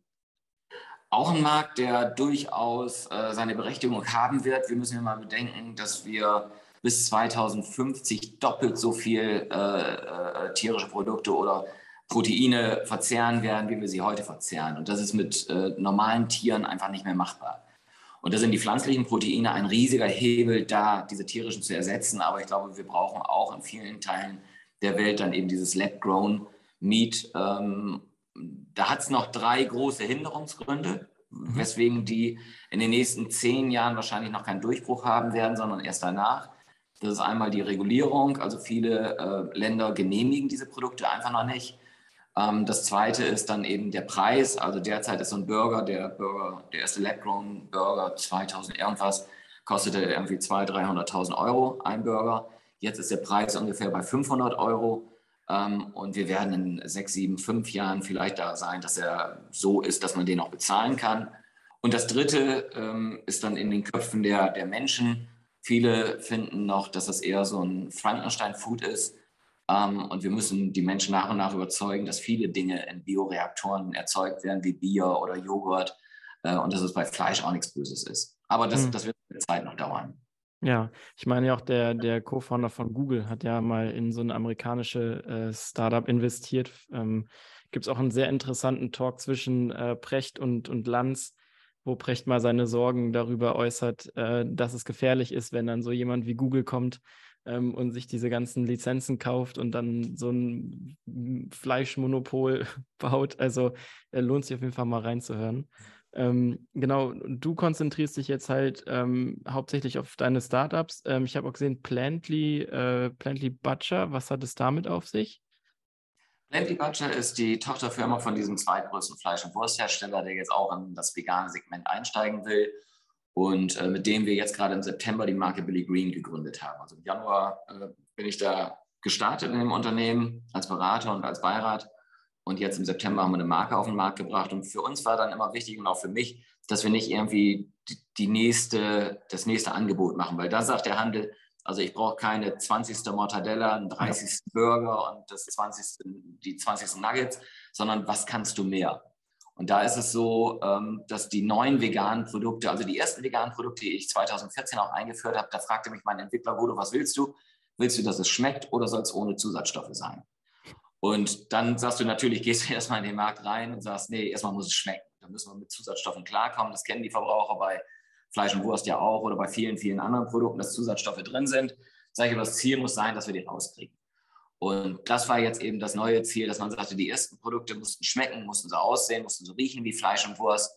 Auch ein Markt, der durchaus äh, seine Berechtigung haben wird. Wir müssen ja mal bedenken, dass wir bis 2050 doppelt so viel äh, äh, tierische Produkte oder Proteine verzehren werden, wie wir sie heute verzehren. Und das ist mit äh, normalen Tieren einfach nicht mehr machbar. Und da sind die pflanzlichen Proteine ein riesiger Hebel da, diese tierischen zu ersetzen. Aber ich glaube, wir brauchen auch in vielen Teilen der Welt dann eben dieses Lab-Grown Meat. Ähm, da hat es noch drei große Hinderungsgründe, mhm. weswegen die in den nächsten zehn Jahren wahrscheinlich noch keinen Durchbruch haben werden, sondern erst danach. Das ist einmal die Regulierung, also viele äh, Länder genehmigen diese Produkte einfach noch nicht. Ähm, das zweite ist dann eben der Preis. Also derzeit ist so ein Burger, der Burger, der erste Lab-Grown Burger 2000 irgendwas, kostete irgendwie 200.000, 300.000 Euro ein Burger. Jetzt ist der Preis ungefähr bei 500 Euro. Ähm, und wir werden in sechs, sieben, fünf Jahren vielleicht da sein, dass er so ist, dass man den auch bezahlen kann. Und das Dritte ähm, ist dann in den Köpfen der, der Menschen. Viele finden noch, dass das eher so ein Frankenstein-Food ist. Ähm, und wir müssen die Menschen nach und nach überzeugen, dass viele Dinge in Bioreaktoren erzeugt werden, wie Bier oder Joghurt. Äh, und dass es bei Fleisch auch nichts Böses ist. Aber das, mhm. das wird mit Zeit noch dauern. Ja, ich meine ja auch, der, der Co-Founder von Google hat ja mal in so ein amerikanische äh, Startup investiert. Ähm, Gibt es auch einen sehr interessanten Talk zwischen äh, Precht und, und Lanz, wo Precht mal seine Sorgen darüber äußert, äh, dass es gefährlich ist, wenn dann so jemand wie Google kommt ähm, und sich diese ganzen Lizenzen kauft und dann so ein Fleischmonopol baut. Also äh, lohnt sich auf jeden Fall mal reinzuhören. Ähm, genau, du konzentrierst dich jetzt halt ähm, hauptsächlich auf deine Startups. Ähm, ich habe auch gesehen, Plantly, äh, Plantly Butcher, was hat es damit auf sich? Plantly Butcher ist die Tochterfirma von diesem zweitgrößten Fleisch- und Wursthersteller, der jetzt auch in das vegane Segment einsteigen will und äh, mit dem wir jetzt gerade im September die Marke Billy Green gegründet haben. Also im Januar äh, bin ich da gestartet in dem Unternehmen als Berater und als Beirat und jetzt im September haben wir eine Marke auf den Markt gebracht. Und für uns war dann immer wichtig und auch für mich, dass wir nicht irgendwie die nächste, das nächste Angebot machen, weil da sagt der Handel, also ich brauche keine 20. Mortadella, einen 30. Burger und das 20. die 20. Nuggets, sondern was kannst du mehr? Und da ist es so, ähm, dass die neuen veganen Produkte, also die ersten veganen Produkte, die ich 2014 auch eingeführt habe, da fragte mich mein Entwickler, Bodo, was willst du? Willst du, dass es schmeckt oder soll es ohne Zusatzstoffe sein? Und dann sagst du natürlich, gehst du erstmal in den Markt rein und sagst, nee, erstmal muss es schmecken. Da müssen wir mit Zusatzstoffen klarkommen. Das kennen die Verbraucher bei Fleisch und Wurst ja auch oder bei vielen, vielen anderen Produkten, dass Zusatzstoffe drin sind. Sag ich, aber das Ziel muss sein, dass wir die rauskriegen. Und das war jetzt eben das neue Ziel, dass man sagte, die ersten Produkte mussten schmecken, mussten so aussehen, mussten so riechen wie Fleisch und Wurst.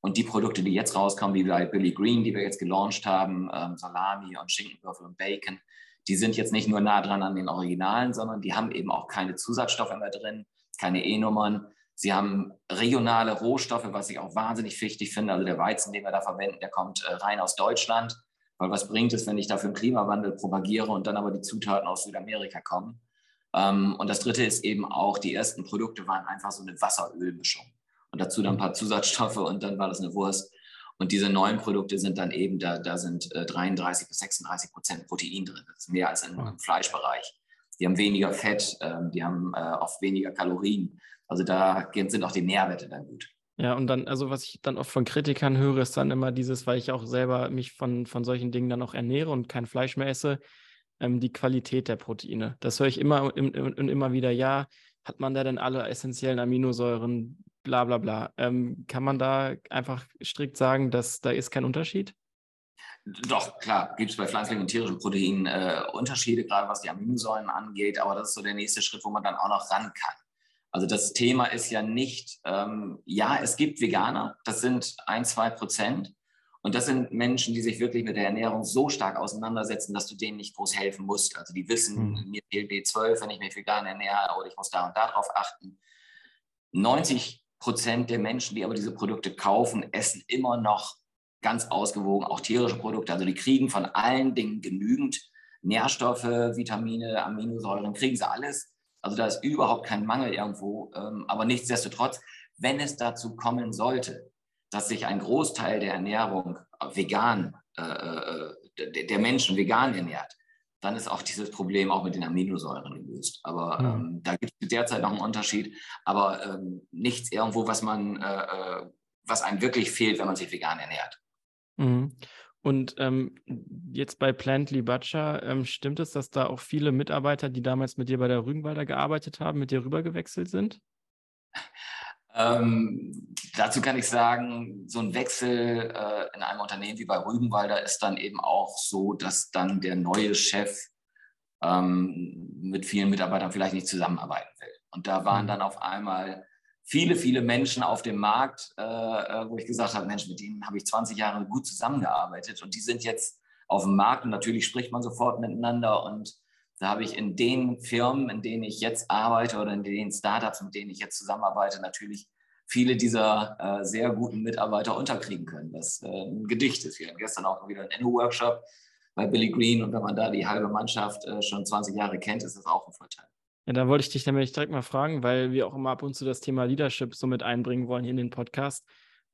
Und die Produkte, die jetzt rauskommen, wie bei Billy Green, die wir jetzt gelauncht haben, ähm, Salami und Schinkenwürfel und Bacon, die sind jetzt nicht nur nah dran an den Originalen, sondern die haben eben auch keine Zusatzstoffe mehr drin, keine E-Nummern. Sie haben regionale Rohstoffe, was ich auch wahnsinnig wichtig finde. Also der Weizen, den wir da verwenden, der kommt äh, rein aus Deutschland. Weil was bringt es, wenn ich dafür den Klimawandel propagiere und dann aber die Zutaten aus Südamerika kommen? Ähm, und das dritte ist eben auch, die ersten Produkte waren einfach so eine Wasserölmischung. Und dazu dann ein paar Zusatzstoffe und dann war das eine Wurst. Und diese neuen Produkte sind dann eben, da, da sind äh, 33 bis 36 Prozent Protein drin. Das ist mehr als im, im Fleischbereich. Die haben weniger Fett, ähm, die haben äh, oft weniger Kalorien. Also da sind auch die Nährwerte dann gut. Ja, und dann, also was ich dann oft von Kritikern höre, ist dann immer dieses, weil ich auch selber mich von, von solchen Dingen dann auch ernähre und kein Fleisch mehr esse, ähm, die Qualität der Proteine. Das höre ich immer und immer wieder, ja, hat man da denn alle essentiellen Aminosäuren? bla bla bla. Ähm, kann man da einfach strikt sagen, dass da ist kein Unterschied? Doch, klar, gibt es bei pflanzlichen und tierischen Proteinen äh, Unterschiede, gerade was die Aminosäuren angeht, aber das ist so der nächste Schritt, wo man dann auch noch ran kann. Also das Thema ist ja nicht, ähm, ja, es gibt Veganer, das sind ein, zwei Prozent. Und das sind Menschen, die sich wirklich mit der Ernährung so stark auseinandersetzen, dass du denen nicht groß helfen musst. Also die wissen, mhm. mir fehlt B12, wenn ich mich vegan ernähre oder ich muss da und darauf achten. 90 Prozent der Menschen, die aber diese Produkte kaufen, essen immer noch ganz ausgewogen auch tierische Produkte. Also die kriegen von allen Dingen genügend Nährstoffe, Vitamine, Aminosäuren, kriegen sie alles. Also da ist überhaupt kein Mangel irgendwo. Ähm, aber nichtsdestotrotz, wenn es dazu kommen sollte, dass sich ein Großteil der Ernährung vegan, äh, äh der Menschen vegan ernährt, dann ist auch dieses Problem auch mit den Aminosäuren gelöst. Aber mhm. ähm, da gibt es derzeit noch einen Unterschied, aber ähm, nichts irgendwo, was man, äh, äh, was einem wirklich fehlt, wenn man sich vegan ernährt. Mhm. Und ähm, jetzt bei Plantly Butcher, ähm, stimmt es, dass da auch viele Mitarbeiter, die damals mit dir bei der Rügenwalder gearbeitet haben, mit dir rübergewechselt sind? Ähm, dazu kann ich sagen, so ein Wechsel äh, in einem Unternehmen wie bei Rügenwalder ist dann eben auch so, dass dann der neue Chef ähm, mit vielen Mitarbeitern vielleicht nicht zusammenarbeiten will. Und da waren mhm. dann auf einmal viele, viele Menschen auf dem Markt, äh, äh wo ich gesagt habe, Mensch, mit denen habe ich 20 Jahre gut zusammengearbeitet und die sind jetzt auf dem Markt und natürlich spricht man sofort miteinander und da habe ich in den Firmen, in denen ich jetzt arbeite oder in den Startups, mit denen ich jetzt zusammenarbeite, natürlich viele dieser äh, sehr guten Mitarbeiter unterkriegen können. Das äh, ein Gedicht ist. Wir hatten gestern auch wieder einen Enno-Workshop bei Billy Green und wenn man da die halbe Mannschaft äh, schon 20 Jahre kennt, ist das auch ein Vorteil. Ja, da wollte ich dich nämlich direkt mal fragen, weil wir auch immer ab und zu das Thema Leadership so mit einbringen wollen hier in den Podcast.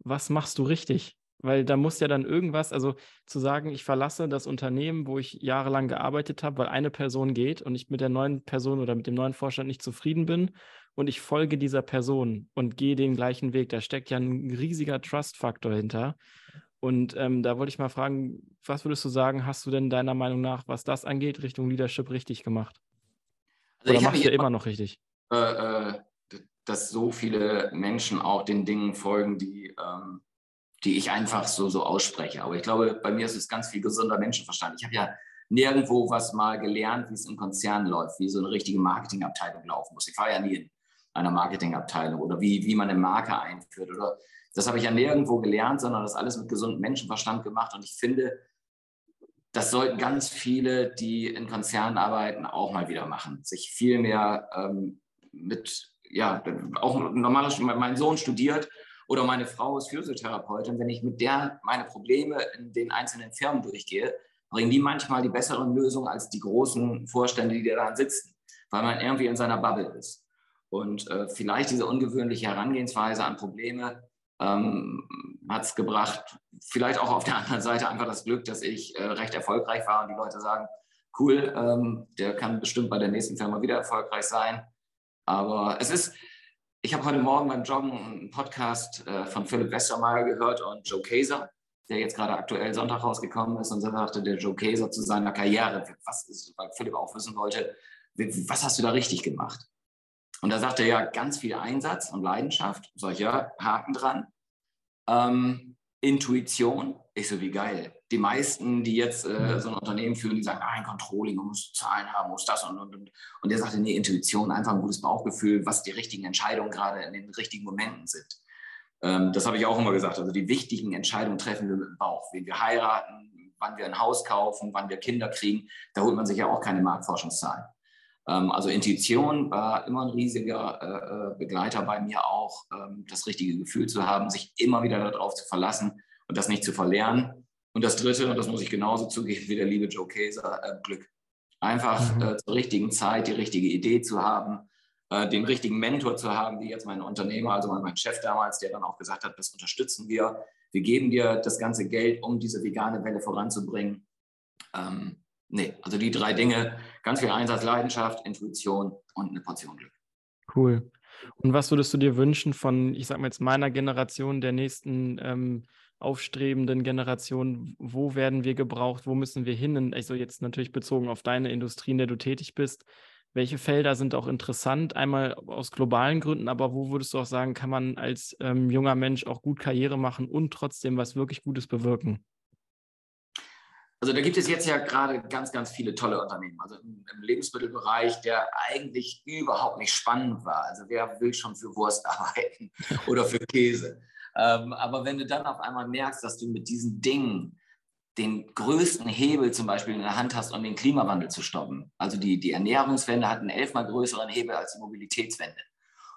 Was machst du richtig? Weil da muss ja dann irgendwas, also zu sagen, ich verlasse das Unternehmen, wo ich jahrelang gearbeitet habe, weil eine Person geht und ich mit der neuen Person oder mit dem neuen Vorstand nicht zufrieden bin und ich folge dieser Person und gehe den gleichen Weg. Da steckt ja ein riesiger Trust-Faktor hinter. Und ähm, da wollte ich mal fragen, was würdest du sagen, hast du denn deiner Meinung nach, was das angeht, Richtung Leadership richtig gemacht? Also Oder machst du immer noch richtig? Äh, äh, dass so viele Menschen auch den Dingen folgen, die ähm, die ich einfach so, so ausspreche. Aber ich glaube, bei mir ist es ganz viel gesunder Menschenverstand. Ich habe ja nirgendwo was mal gelernt, wie es im Konzern läuft, wie so eine richtige Marketingabteilung laufen muss. Ich war ja nie in einer Marketingabteilung oder wie, wie man eine Marke einführt. Oder das habe ich ja nirgendwo gelernt, sondern das alles mit gesundem Menschenverstand gemacht. Und ich finde, das sollten ganz viele, die in Konzernen arbeiten, auch mal wieder machen. Sich viel mehr ähm, mit, ja, auch normalerweise, mein Sohn studiert oder meine Frau ist Physiotherapeutin, wenn ich mit der meine Probleme in den einzelnen Firmen durchgehe, bringen die manchmal die besseren Lösungen als die großen Vorstände, die da sitzen, weil man irgendwie in seiner Bubble ist. Und äh, vielleicht diese ungewöhnliche Herangehensweise an Probleme ähm, hat es gebracht. Vielleicht auch auf der anderen Seite einfach das Glück, dass ich äh, recht erfolgreich war und die Leute sagen, cool, ähm, der kann bestimmt bei der nächsten Firma wieder erfolgreich sein. Aber es ist, ich habe heute Morgen beim Joggen einen Podcast äh, von Philipp Westermeier gehört und Joe Kaser, der jetzt gerade aktuell Sonntag rausgekommen ist und so sagte der Joe Kaser zu seiner Karriere, was ist, weil Philipp auch wissen wollte, was hast du da richtig gemacht? Und da sagte er ja ganz viel Einsatz und Leidenschaft, solcher Haken dran. Ähm, Intuition. Ich so, wie geil. Die meisten, die jetzt äh, so ein Unternehmen führen, die sagen, nein, Controlling, man muss Zahlen haben, muss das und, und, und. Und der sagte, nee, Intuition, einfach ein gutes Bauchgefühl, was die richtigen Entscheidungen gerade in den richtigen Momenten sind. Ähm, das habe ich auch immer gesagt. Also die wichtigen Entscheidungen treffen wir mit dem Bauch. Wen wir heiraten, wann wir ein Haus kaufen, wann wir Kinder kriegen, da holt man sich ja auch keine Marktforschungszahlen. Ähm, also Intuition war immer ein riesiger äh, äh, Begleiter bei mir auch, ähm, das richtige Gefühl zu haben, sich immer wieder darauf zu verlassen und das nicht zu verlernen. Und das Dritte, und das muss ich genauso zugeben wie der liebe Joe Kaser, äh, Glück. Einfach mhm. zur richtigen Zeit die richtige Idee zu haben, den richtigen Mentor zu haben, wie jetzt mein Unternehmer, also mein Chef damals, der dann auch gesagt hat, das unterstützen wir. Wir geben dir das ganze Geld, um diese vegane Welle voranzubringen. Ähm, nee, also die drei Dinge, ganz viel Einsatz, Leidenschaft, Intuition und eine Portion Glück. Cool. Und was würdest du dir wünschen von, ich sag mal jetzt meiner Generation, der nächsten ähm, aufstrebenden Generation? Wo werden wir gebraucht? Wo müssen wir hin? Also jetzt natürlich bezogen auf deine Industrie, in der du tätig bist. Welche Felder sind auch interessant? Einmal aus globalen Gründen, aber wo würdest du auch sagen, kann man als ähm, junger Mensch auch gut Karriere machen und trotzdem was wirklich Gutes bewirken? Also da gibt es jetzt ja gerade ganz, ganz viele tolle Unternehmen. Also im, Lebensmittelbereich, der eigentlich überhaupt nicht spannend war. Also wer will schon für Wurst arbeiten oder für Käse? Ähm, aber wenn du dann auf einmal merkst, dass du mit diesen Dingen den größten Hebel zum Beispiel in der Hand hast, um den Klimawandel zu stoppen. Also die, die Ernährungswende hat einen elfmal größeren Hebel als die Mobilitätswende.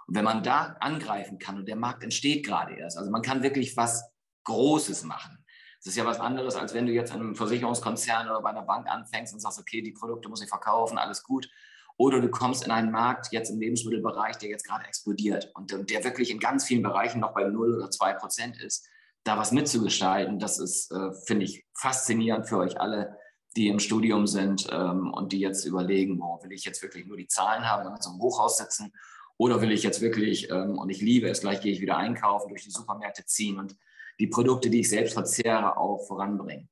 Und wenn man da angreifen kann, und der Markt entsteht gerade erst, also man kann wirklich was Großes machen. Es ist ja was anderes, als wenn du jetzt in einem Versicherungskonzern oder bei einer Bank anfängst und sagst, okay, die Produkte muss ich verkaufen, alles gut. Oder du kommst in einen Markt jetzt im Lebensmittelbereich, der jetzt gerade explodiert und der wirklich in ganz vielen Bereichen noch bei 0 oder 2 Prozent ist. Da was mitzugestalten, das ist, äh, finde ich, faszinierend für euch alle, die im Studium sind ähm, und die jetzt überlegen, oh, will ich jetzt wirklich nur die Zahlen haben und so einem Hochhaus sitzen oder will ich jetzt wirklich, ähm, und ich liebe es, gleich gehe ich wieder einkaufen, durch die Supermärkte ziehen und die Produkte, die ich selbst verzehre, auch voranbringen.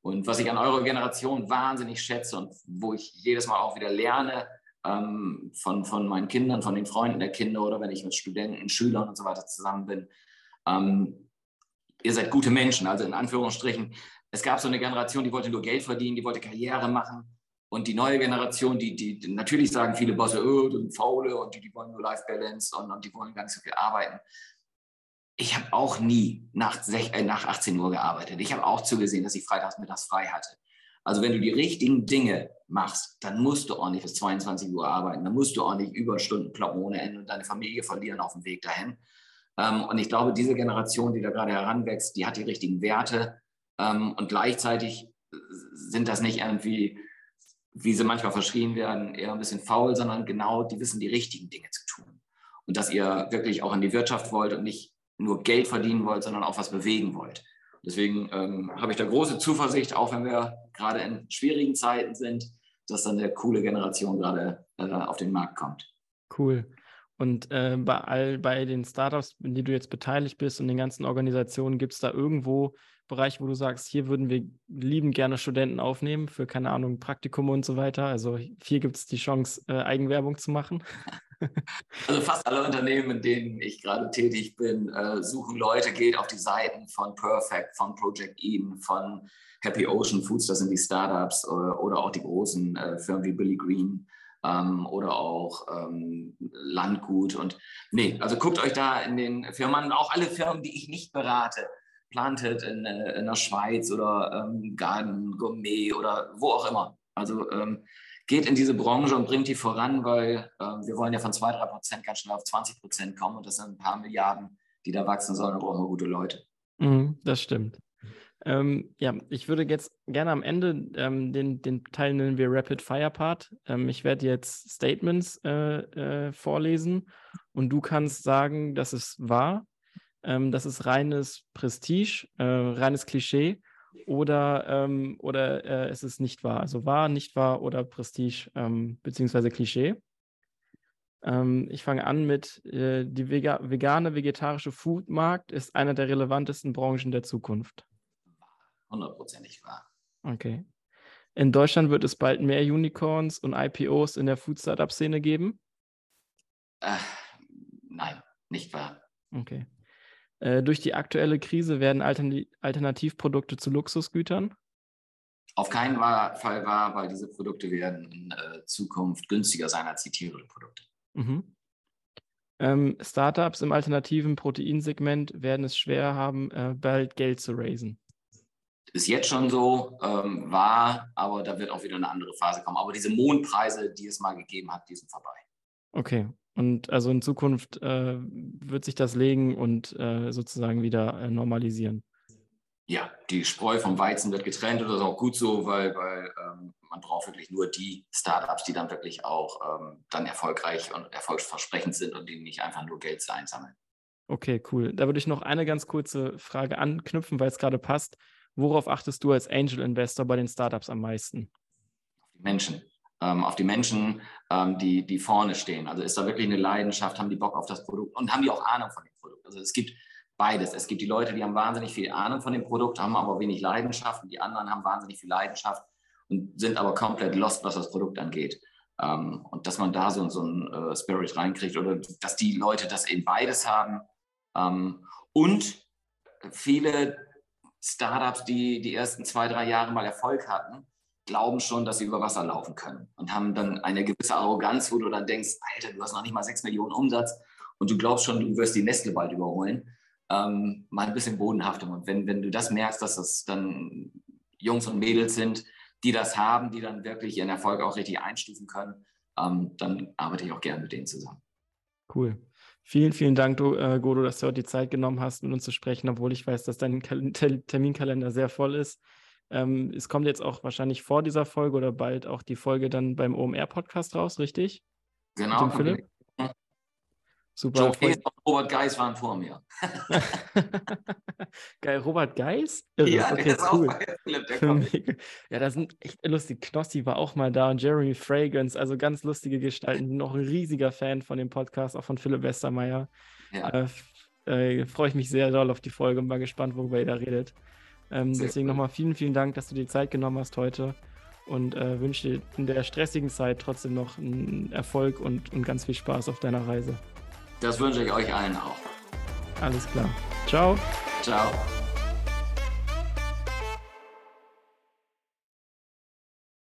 Und was ich an eurer Generation wahnsinnig schätze und wo ich jedes Mal auch wieder lerne ähm, von, von meinen Kindern, von den Freunden der Kinder oder wenn ich mit Studenten, Schülern und so weiter zusammen bin, ähm, ihr seid gute Menschen. Also in Anführungsstrichen, es gab so eine Generation, die wollte nur Geld verdienen, die wollte Karriere machen. Und die neue Generation, die, die, die natürlich sagen viele Bosse, oh, die sind faule und die, die wollen nur Life Balance und, und die wollen nicht so viel arbeiten. Ich habe auch nie nach, äh, nach 18 Uhr gearbeitet. Ich habe auch zugesehen, dass ich freitags mittags frei hatte. Also wenn du die richtigen Dinge machst, dann musst du ordentlich bis 22 Uhr arbeiten. Dann musst du ordentlich Überstunden kloppen ohne Ende und deine Familie verlieren auf dem Weg dahin. Ähm, und ich glaube, diese Generation, die da gerade heranwächst, die hat die richtigen Werte. Ähm, und gleichzeitig sind das nicht irgendwie wie sie manchmal verschrien werden, eher ein bisschen faul, sondern genau, die wissen die richtigen Dinge zu tun. Und dass ihr wirklich auch in die Wirtschaft wollt und nicht nur Geld verdienen wollt, sondern auch was bewegen wollt. Deswegen ähm, habe ich da große Zuversicht, auch wenn wir gerade in schwierigen Zeiten sind, dass dann eine coole Generation gerade äh, auf den Markt kommt. Cool. Und äh, bei all bei den Startups, in denen du jetzt beteiligt bist und den ganzen Organisationen, gibt es da irgendwo Bereich, wo du sagst, hier würden wir lieben gerne Studenten aufnehmen für, keine Ahnung, Praktikum und so weiter. Also hier gibt es die Chance, äh, Eigenwerbung zu machen. Also fast alle Unternehmen, in denen ich gerade tätig bin, äh, suchen Leute, geht auf die Seiten von Perfect, von Project Eden, von Happy Ocean Foods, das sind die Startups äh, oder auch die großen äh, Firmen wie Billy Green ähm, oder auch ähm, Landgut. Und nee, also guckt euch da in den Firmen, auch alle Firmen, die ich nicht berate, Planted in, in der Schweiz oder ähm, Garden Gourmet oder wo auch immer. Also ähm, geht in diese Branche und bringt die voran, weil ähm, wir wollen ja von 2, 3 Prozent ganz schnell auf 20 Prozent kommen und das sind ein paar Milliarden, die da wachsen sollen. Da brauchen wir gute Leute. Mhm, das stimmt. Ähm, ja, ich würde jetzt gerne am Ende ähm, den, den Teil nennen wir Rapid Fire Part. Ähm, ich werde jetzt Statements äh, äh, vorlesen und du kannst sagen, dass es wahr ähm, das ist reines Prestige, äh, reines Klischee oder, ähm, oder äh, es ist nicht wahr. Also wahr, nicht wahr oder Prestige ähm, beziehungsweise Klischee. Ich fange an mit, äh, die vega vegane, vegetarische Foodmarkt ist einer der relevantesten Branchen der Zukunft. Hundertprozentig wahr. Okay. In Deutschland wird es bald mehr Unicorns und IPOs in der Food-Startup-Szene geben? Äh, nein, nicht wahr. Okay. Äh, durch die aktuelle Krise werden Altern Alternativprodukte zu Luxusgütern? Auf keinen Fall wahr, weil diese Produkte werden in äh, Zukunft günstiger sein als die tierischen Produkte. Mhm. Ähm, Startups im alternativen Proteinsegment werden es schwer haben, äh, bald Geld zu raisen. Ist jetzt schon so, ähm, war, aber da wird auch wieder eine andere Phase kommen. Aber diese Mondpreise, die es mal gegeben hat, die sind vorbei. Okay, und also in Zukunft äh, wird sich das legen und äh, sozusagen wieder äh, normalisieren. Ja, die Spreu vom Weizen wird getrennt und das ist auch gut so, weil, weil ähm, man braucht wirklich nur die Startups, die dann wirklich auch ähm, dann erfolgreich und erfolgsversprechend sind und die nicht einfach nur Geld einsammeln. Okay, cool. Da würde ich noch eine ganz kurze Frage anknüpfen, weil es gerade passt. Worauf achtest du als Angel Investor bei den Startups am meisten? Auf die Menschen ähm, auf die Menschen, ähm, die, die vorne stehen. Also ist da wirklich eine Leidenschaft, haben die Bock auf das Produkt und haben die auch Ahnung von dem Produkt. Also es gibt beides. Es gibt die Leute, die haben wahnsinnig viel Ahnung von dem Produkt, haben aber wenig Leidenschaft und die anderen haben wahnsinnig viel Leidenschaft und sind aber komplett lost, was das Produkt angeht. Ähm, und dass man da so, so einen äh, Spirit reinkriegt oder dass die Leute das eben beides haben. Ähm, und viele Startups, die die ersten zwei, drei Jahre mal Erfolg hatten, glauben schon, dass sie über Wasser laufen können und haben dann eine gewisse Arroganz, wo du dann denkst, Alter, du hast noch nicht mal sechs Millionen Umsatz und du glaubst schon, du wirst die Nestle bald überholen. Ähm, mal ein bisschen Bodenhaftung. Und wenn, wenn du das merkst, dass das dann Jungs und Mädels sind, die das haben, die dann wirklich ihren Erfolg auch richtig einstufen können, ähm, dann arbeite ich auch gerne mit denen zusammen. Cool. Vielen, vielen Dank, du, äh, Godo, dass du heute die Zeit genommen hast, mit uns zu sprechen, obwohl ich weiß, dass dein Terminkalender sehr voll ist. Ähm, es kommt jetzt auch wahrscheinlich vor dieser Folge oder bald auch die Folge dann beim OMR-Podcast raus, richtig? Genau. Philipp? Super. Joe Case und Robert Geis waren vor mir. Geil, Robert Geis? Irre. Ja, okay, der cool. Philipp, der ja, das sind echt lustig. Knossi war auch mal da und Jeremy Fragrance, also ganz lustige Gestalten. Noch ein riesiger Fan von dem Podcast, auch von Philipp Westermeier. Ja. Äh, äh, Freue ich mich sehr doll auf die Folge und war gespannt, worüber ihr da redet. Ähm, deswegen nochmal vielen, vielen Dank, dass du dir Zeit genommen hast heute und äh, wünsche dir in der stressigen Zeit trotzdem noch einen Erfolg und, und ganz viel Spaß auf deiner Reise. Das wünsche ich euch allen auch. Alles klar. Ciao. Ciao.